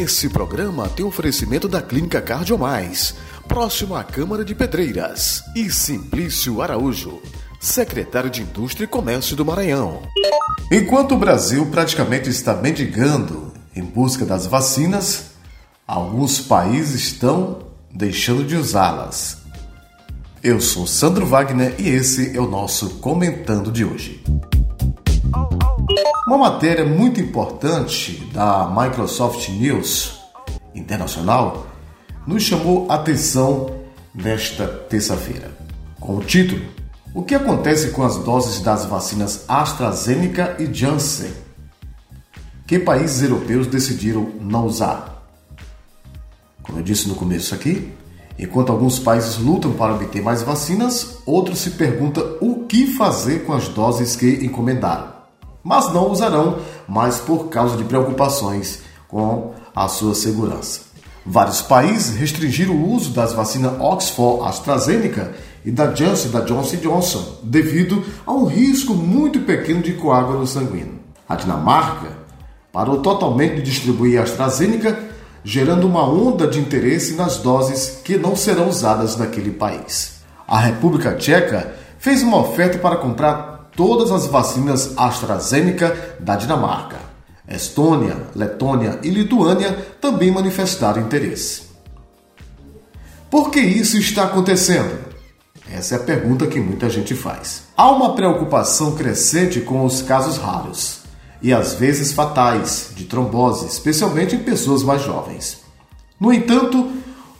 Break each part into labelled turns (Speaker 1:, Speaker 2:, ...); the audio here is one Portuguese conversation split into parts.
Speaker 1: Esse programa tem oferecimento da Clínica Cardiomais, próximo à Câmara de Pedreiras, e Simplício Araújo, secretário de Indústria e Comércio do Maranhão. Enquanto o Brasil praticamente está mendigando em busca das vacinas, alguns países estão deixando de usá-las. Eu sou Sandro Wagner e esse é o nosso Comentando de hoje. Uma matéria muito importante da Microsoft News Internacional nos chamou a atenção nesta terça-feira, com o título O que acontece com as doses das vacinas AstraZeneca e Janssen? Que países europeus decidiram não usar? Como eu disse no começo aqui, enquanto alguns países lutam para obter mais vacinas, outros se perguntam o que fazer com as doses que encomendaram mas não usarão mais por causa de preocupações com a sua segurança. Vários países restringiram o uso das vacinas Oxford AstraZeneca e da Janssen da Johnson Johnson devido a um risco muito pequeno de coágulo sanguíneo. A Dinamarca parou totalmente de distribuir a AstraZeneca, gerando uma onda de interesse nas doses que não serão usadas naquele país. A República Tcheca fez uma oferta para comprar todas as vacinas AstraZeneca da Dinamarca. Estônia, Letônia e Lituânia também manifestaram interesse. Por que isso está acontecendo? Essa é a pergunta que muita gente faz. Há uma preocupação crescente com os casos raros e às vezes fatais de trombose, especialmente em pessoas mais jovens. No entanto,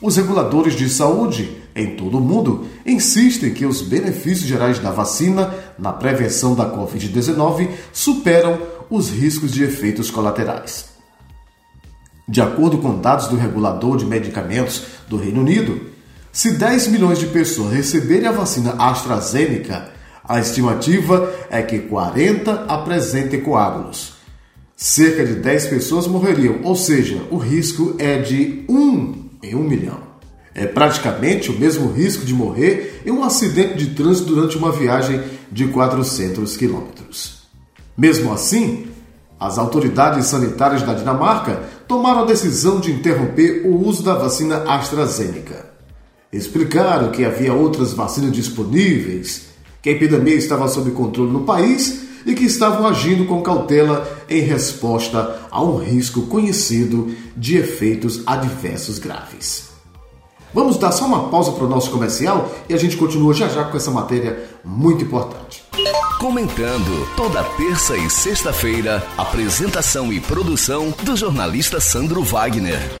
Speaker 1: os reguladores de saúde em todo o mundo insistem que os benefícios gerais da vacina na prevenção da Covid-19 superam os riscos de efeitos colaterais. De acordo com dados do regulador de medicamentos do Reino Unido, se 10 milhões de pessoas receberem a vacina AstraZeneca, a estimativa é que 40 apresentem coágulos. Cerca de 10 pessoas morreriam, ou seja, o risco é de 1 em 1 milhão. É praticamente o mesmo risco de morrer em um acidente de trânsito durante uma viagem de 400 quilômetros. Mesmo assim, as autoridades sanitárias da Dinamarca tomaram a decisão de interromper o uso da vacina AstraZeneca. Explicaram que havia outras vacinas disponíveis, que a epidemia estava sob controle no país e que estavam agindo com cautela em resposta a um risco conhecido de efeitos adversos graves. Vamos dar só uma pausa para o nosso comercial e a gente continua já já com essa matéria muito importante.
Speaker 2: Comentando toda terça e sexta-feira, apresentação e produção do jornalista Sandro Wagner.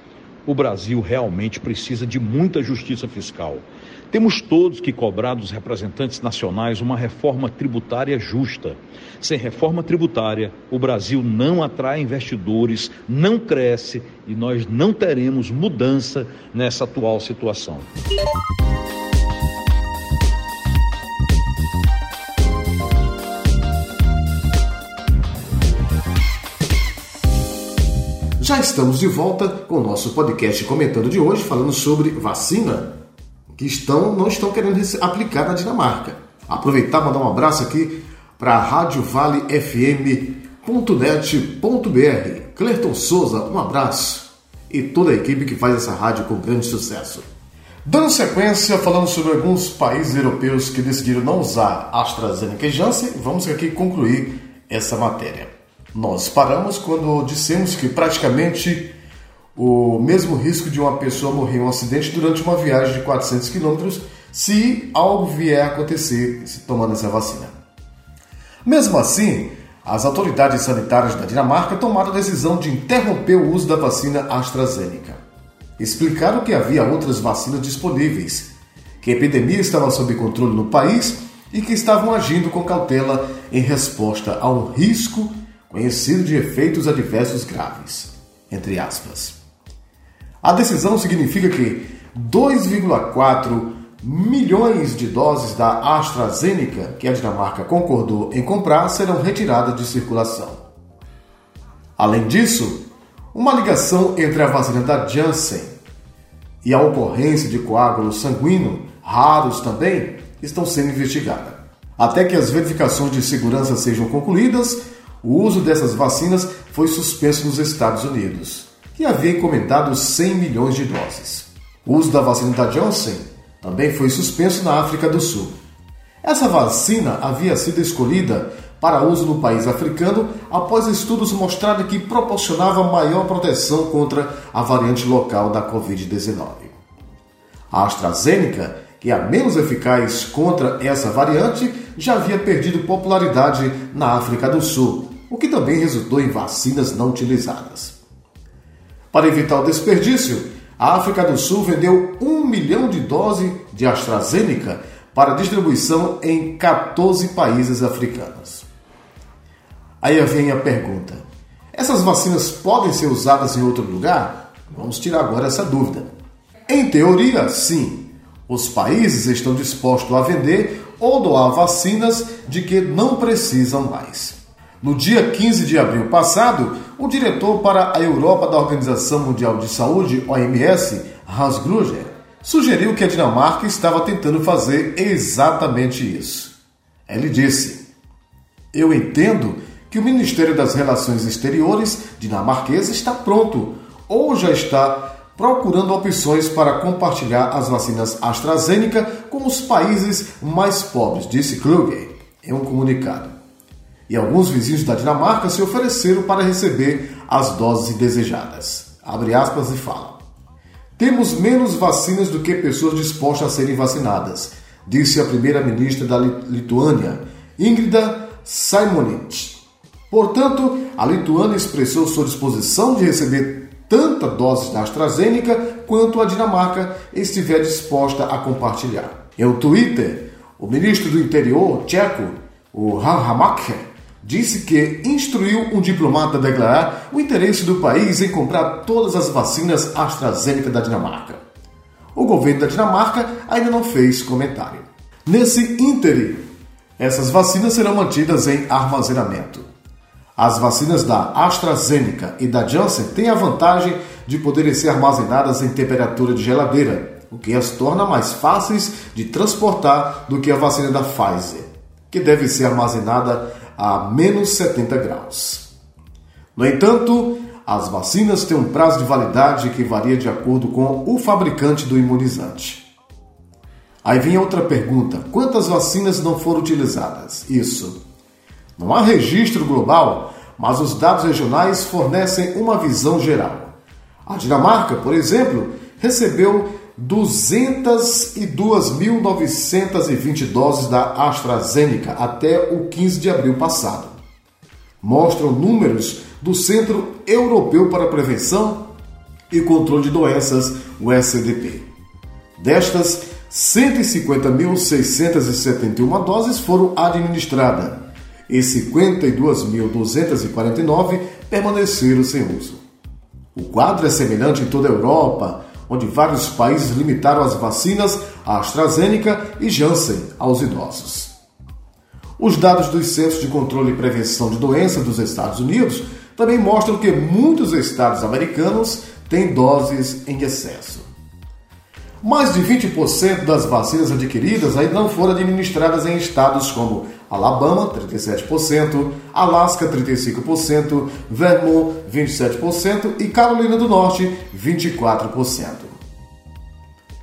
Speaker 3: O Brasil realmente precisa de muita justiça fiscal. Temos todos que cobrar dos representantes nacionais uma reforma tributária justa. Sem reforma tributária, o Brasil não atrai investidores, não cresce e nós não teremos mudança nessa atual situação.
Speaker 1: Já estamos de volta com o nosso podcast comentando de hoje, falando sobre vacina que estão, não estão querendo aplicar na Dinamarca. Aproveitar e mandar um abraço aqui para a Rádio Vale FM Clerton Souza, um abraço. E toda a equipe que faz essa rádio com grande sucesso. Dando sequência, falando sobre alguns países europeus que decidiram não usar AstraZeneca e Janssen, vamos aqui concluir essa matéria. Nós paramos quando dissemos que praticamente o mesmo risco de uma pessoa morrer em um acidente durante uma viagem de 400 quilômetros se algo vier a acontecer se tomando essa vacina. Mesmo assim, as autoridades sanitárias da Dinamarca tomaram a decisão de interromper o uso da vacina AstraZeneca. Explicaram que havia outras vacinas disponíveis, que a epidemia estava sob controle no país e que estavam agindo com cautela em resposta a um risco conhecido de efeitos adversos graves. Entre aspas. A decisão significa que 2,4 milhões de doses da AstraZeneca, que a Dinamarca concordou em comprar, serão retiradas de circulação. Além disso, uma ligação entre a vacina da Janssen e a ocorrência de coágulos sanguíneos, raros também, estão sendo investigadas. Até que as verificações de segurança sejam concluídas, o uso dessas vacinas foi suspenso nos Estados Unidos, que havia encomendado 100 milhões de doses. O uso da vacina da Johnson também foi suspenso na África do Sul. Essa vacina havia sido escolhida para uso no país africano após estudos mostrarem que proporcionava maior proteção contra a variante local da Covid-19. A AstraZeneca, que é a menos eficaz contra essa variante, já havia perdido popularidade na África do Sul, o que também resultou em vacinas não utilizadas. Para evitar o desperdício, a África do Sul vendeu um milhão de doses de AstraZeneca para distribuição em 14 países africanos. Aí vem a pergunta: essas vacinas podem ser usadas em outro lugar? Vamos tirar agora essa dúvida. Em teoria, sim. Os países estão dispostos a vender ou doar vacinas de que não precisam mais. No dia 15 de abril passado, o diretor para a Europa da Organização Mundial de Saúde, OMS, Hans Gruger, sugeriu que a Dinamarca estava tentando fazer exatamente isso. Ele disse: Eu entendo que o Ministério das Relações Exteriores dinamarquês está pronto ou já está procurando opções para compartilhar as vacinas AstraZeneca com os países mais pobres, disse Kluge em um comunicado. E alguns vizinhos da Dinamarca se ofereceram para receber as doses desejadas. Abre aspas e fala. Temos menos vacinas do que pessoas dispostas a serem vacinadas, disse a primeira-ministra da Lituânia, Ingrida Simonich. Portanto, a Lituânia expressou sua disposição de receber tanta dose da AstraZeneca quanto a Dinamarca estiver disposta a compartilhar. Em um Twitter, o ministro do Interior tcheco, o Hamak, disse que instruiu um diplomata a declarar o interesse do país em comprar todas as vacinas AstraZeneca da Dinamarca. O governo da Dinamarca ainda não fez comentário. Nesse ínterim, essas vacinas serão mantidas em armazenamento. As vacinas da AstraZeneca e da Janssen têm a vantagem de poderem ser armazenadas em temperatura de geladeira, o que as torna mais fáceis de transportar do que a vacina da Pfizer, que deve ser armazenada a menos 70 graus. No entanto, as vacinas têm um prazo de validade que varia de acordo com o fabricante do imunizante. Aí vem outra pergunta: quantas vacinas não foram utilizadas? Isso. Não há registro global, mas os dados regionais fornecem uma visão geral. A Dinamarca, por exemplo, recebeu 202.920 doses da AstraZeneca até o 15 de abril passado. Mostram números do Centro Europeu para a Prevenção e Controle de Doenças, o. Destas, 150.671 doses foram administradas e 52.249 permaneceram sem uso. O quadro é semelhante em toda a Europa, onde vários países limitaram as vacinas AstraZeneca e Janssen aos idosos. Os dados dos Centros de Controle e Prevenção de Doenças dos Estados Unidos também mostram que muitos estados americanos têm doses em excesso. Mais de 20% das vacinas adquiridas ainda não foram administradas em estados como Alabama 37%, Alaska 35%, Vermont 27% e Carolina do Norte 24%.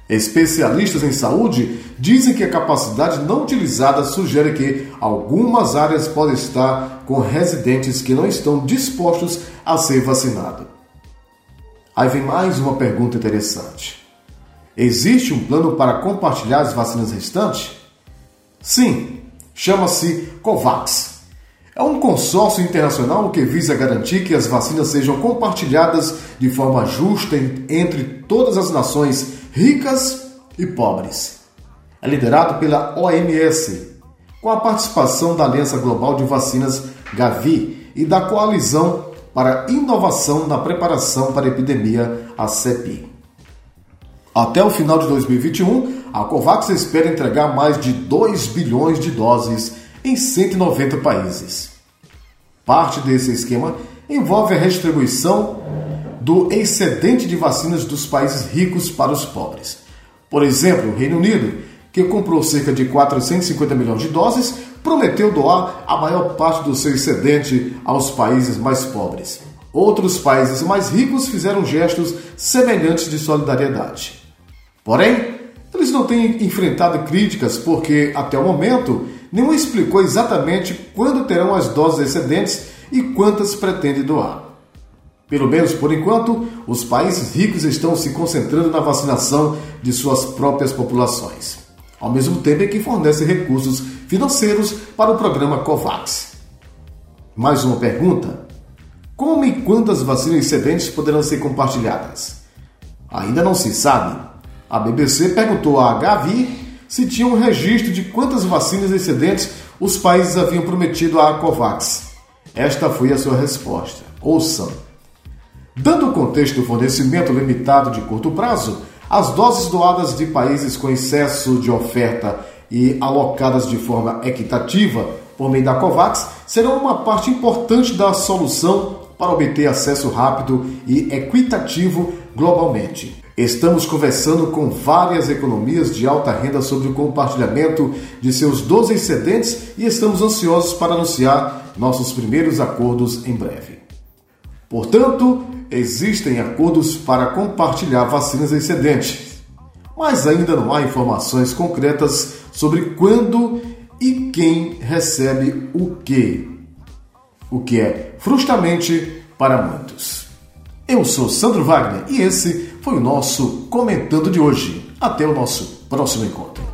Speaker 1: Especialistas em saúde dizem que a capacidade não utilizada sugere que algumas áreas podem estar com residentes que não estão dispostos a ser vacinados. Aí vem mais uma pergunta interessante. Existe um plano para compartilhar as vacinas restantes? Sim, chama-se COVAX. É um consórcio internacional que visa garantir que as vacinas sejam compartilhadas de forma justa entre todas as nações ricas e pobres. É liderado pela OMS, com a participação da Aliança Global de Vacinas Gavi e da Coalizão para Inovação na Preparação para a Epidemia, a CEPI. Até o final de 2021, a COVAX espera entregar mais de 2 bilhões de doses em 190 países. Parte desse esquema envolve a redistribuição do excedente de vacinas dos países ricos para os pobres. Por exemplo, o Reino Unido, que comprou cerca de 450 milhões de doses, prometeu doar a maior parte do seu excedente aos países mais pobres. Outros países mais ricos fizeram gestos semelhantes de solidariedade. Porém, eles não têm enfrentado críticas porque, até o momento, nenhum explicou exatamente quando terão as doses excedentes e quantas pretende doar. Pelo menos por enquanto, os países ricos estão se concentrando na vacinação de suas próprias populações, ao mesmo tempo em que fornecem recursos financeiros para o programa COVAX. Mais uma pergunta: como e quantas vacinas excedentes poderão ser compartilhadas? Ainda não se sabe. A BBC perguntou à Gavi se tinha um registro de quantas vacinas excedentes os países haviam prometido à COVAX. Esta foi a sua resposta. Ouçam. Dando o contexto do fornecimento limitado de curto prazo, as doses doadas de países com excesso de oferta e alocadas de forma equitativa por meio da COVAX serão uma parte importante da solução para obter acesso rápido e equitativo globalmente. Estamos conversando com várias economias de alta renda sobre o compartilhamento de seus 12 excedentes e estamos ansiosos para anunciar nossos primeiros acordos em breve. Portanto, existem acordos para compartilhar vacinas excedentes, mas ainda não há informações concretas sobre quando e quem recebe o que, o que é frustrante para muitos. Eu sou Sandro Wagner e esse foi o nosso comentando de hoje. Até o nosso próximo encontro.